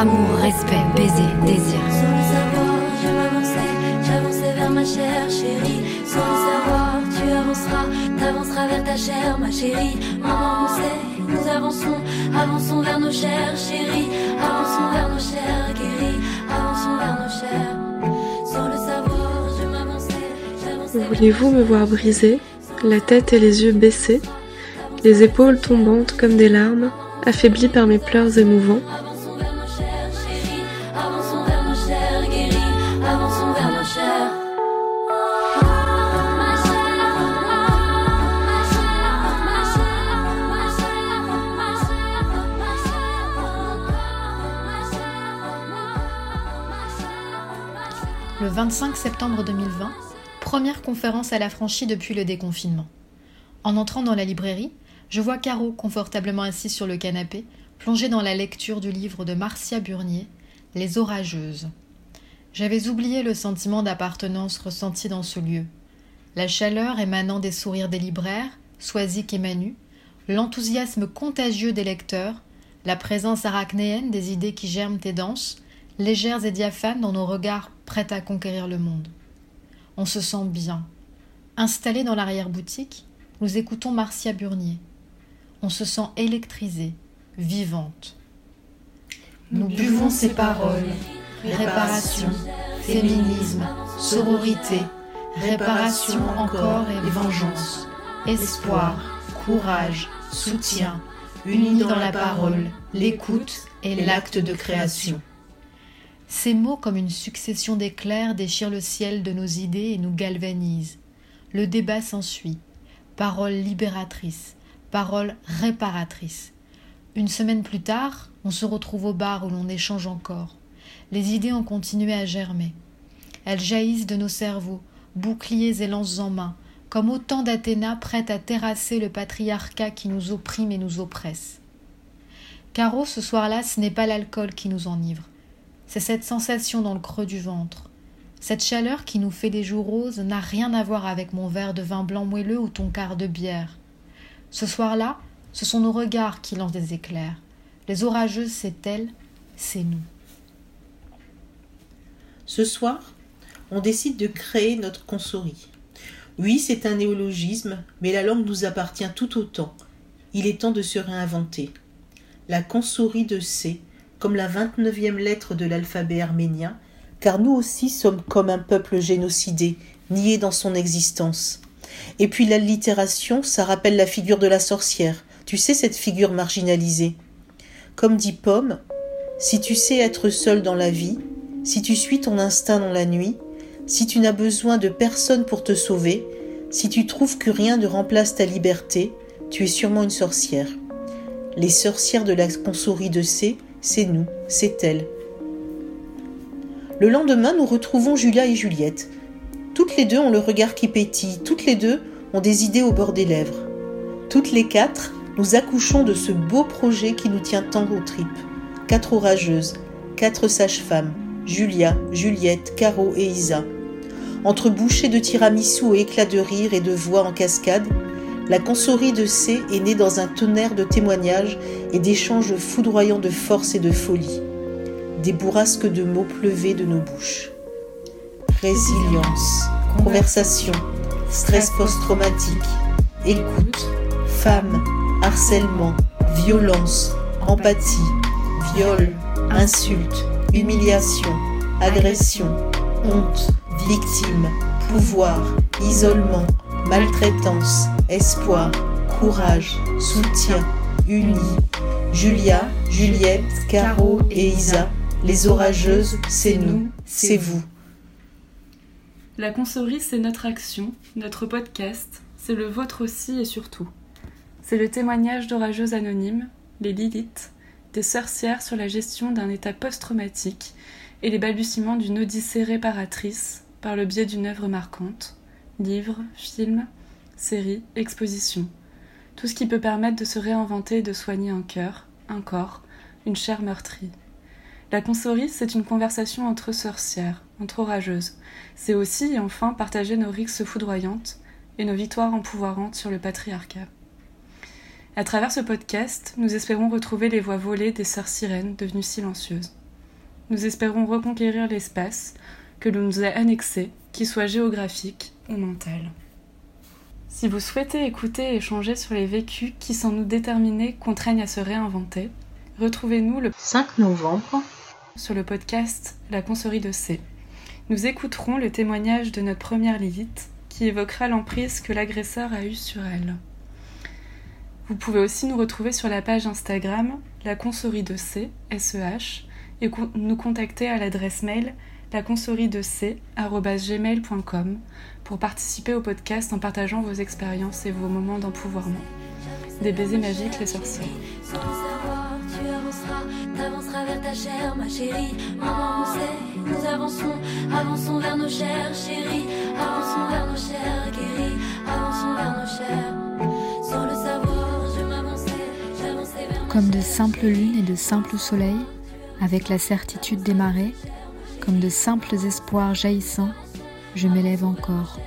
Amour, respect, baiser, désir. Sans le savoir, je m'avançais, j'avançais vers ma chère chérie. Sans le savoir, tu avanceras, t'avanceras vers ta chère, ma chérie. Maman, on sait, nous avançons, avançons vers nos chères chéries. Avançons vers nos chères guéries, avançons vers nos chères. Sans le savoir, je m'avançais, j'avançais. Voulez-vous me voir briser, la tête et les yeux baissés, les épaules tombantes comme des larmes, affaiblies par mes pleurs émouvants? Le 25 septembre 2020, première conférence à l'affranchi depuis le déconfinement. En entrant dans la librairie, je vois Caro confortablement assise sur le canapé, plongée dans la lecture du livre de Marcia Burnier, Les Orageuses. J'avais oublié le sentiment d'appartenance ressenti dans ce lieu. La chaleur émanant des sourires des libraires, Soisic et Manu, l'enthousiasme contagieux des lecteurs, la présence arachnéenne des idées qui germent et dansent, légères et diaphanes dans nos regards prêts à conquérir le monde. On se sent bien. Installés dans l'arrière-boutique, nous écoutons Marcia Burnier. On se sent électrisé, vivante. Nous buvons ces paroles. Réparation, féminisme, sororité, réparation encore et vengeance, espoir, courage, soutien, unis dans la parole, l'écoute et l'acte de création. Ces mots, comme une succession d'éclairs, déchirent le ciel de nos idées et nous galvanisent. Le débat s'ensuit. Parole libératrice, parole réparatrice. Une semaine plus tard, on se retrouve au bar où l'on échange encore. Les idées ont continué à germer. Elles jaillissent de nos cerveaux, boucliers et lances en main, comme autant d'Athéna prêtes à terrasser le patriarcat qui nous opprime et nous oppresse. Caro, ce soir-là, ce n'est pas l'alcool qui nous enivre, c'est cette sensation dans le creux du ventre. Cette chaleur qui nous fait des joues roses n'a rien à voir avec mon verre de vin blanc moelleux ou ton quart de bière. Ce soir-là, ce sont nos regards qui lancent des éclairs. Les orageuses, c'est elles, c'est nous. Ce soir, on décide de créer notre consorie. Oui, c'est un néologisme, mais la langue nous appartient tout autant. Il est temps de se réinventer. La consorie de C, comme la 29e lettre de l'alphabet arménien, car nous aussi sommes comme un peuple génocidé, nié dans son existence. Et puis l'allitération, ça rappelle la figure de la sorcière. Tu sais, cette figure marginalisée. Comme dit Pomme, si tu sais être seul dans la vie, si tu suis ton instinct dans la nuit, si tu n'as besoin de personne pour te sauver, si tu trouves que rien ne remplace ta liberté, tu es sûrement une sorcière. Les sorcières de la consourie de C, c'est nous, c'est elle. Le lendemain, nous retrouvons Julia et Juliette. Toutes les deux ont le regard qui pétille, toutes les deux ont des idées au bord des lèvres. Toutes les quatre, nous accouchons de ce beau projet qui nous tient tant aux tripes. Quatre orageuses, quatre sages-femmes, Julia, Juliette, Caro et Isa. Entre bouchées de tiramisu et éclats de rire et de voix en cascade, la consorie de C est née dans un tonnerre de témoignages et d'échanges foudroyants de force et de folie. Des bourrasques de mots pleuvaient de nos bouches. Résilience, conversation, stress post-traumatique, écoute, femme, harcèlement, violence, empathie, viol, insulte, humiliation, agression, honte, victime, pouvoir, isolement, maltraitance, espoir, courage, soutien, unis. Julia, Juliette, Caro et Isa, les orageuses, c'est nous, c'est vous. La consorie, c'est notre action, notre podcast, c'est le vôtre aussi et surtout. C'est le témoignage d'orageuses anonymes, les Lilith, des sorcières sur la gestion d'un état post-traumatique et les balbutiements d'une odyssée réparatrice par le biais d'une œuvre marquante, livre, film, série, exposition. Tout ce qui peut permettre de se réinventer et de soigner un cœur, un corps, une chair meurtrie. La consorie, c'est une conversation entre sorcières, entre orageuses. C'est aussi et enfin partager nos rixes foudroyantes et nos victoires empouvoirantes sur le patriarcat. À travers ce podcast, nous espérons retrouver les voix volées des sœurs sirènes devenues silencieuses. nous espérons reconquérir l'espace que l'on nous a annexé, qu'il soit géographique ou mental. Si vous souhaitez écouter et échanger sur les vécus qui, sans nous déterminer, contraignent à se réinventer, retrouvez-nous le 5 novembre sur le podcast La Concerie de C. Nous écouterons le témoignage de notre première Lilith qui évoquera l'emprise que l'agresseur a eue sur elle. Vous pouvez aussi nous retrouver sur la page Instagram La Concerie de C, SEH, et nous contacter à l'adresse mail laconcerie-de-c@gmail.com pour participer au podcast en partageant vos expériences et vos moments d'empouvoirment. Des baisers magiques, les avanceras, t'avanceras vers ta chair, ma chérie. Maman, on sait, nous avançons, avançons vers nos chairs, chérie. Avançons vers nos chairs, guéris, avançons vers nos chairs. Sans le savoir, je m'avançais, j'avançais vers Comme de simples lunes et de simples soleils, avec la certitude des marées, comme de simples espoirs jaillissants, je m'élève encore.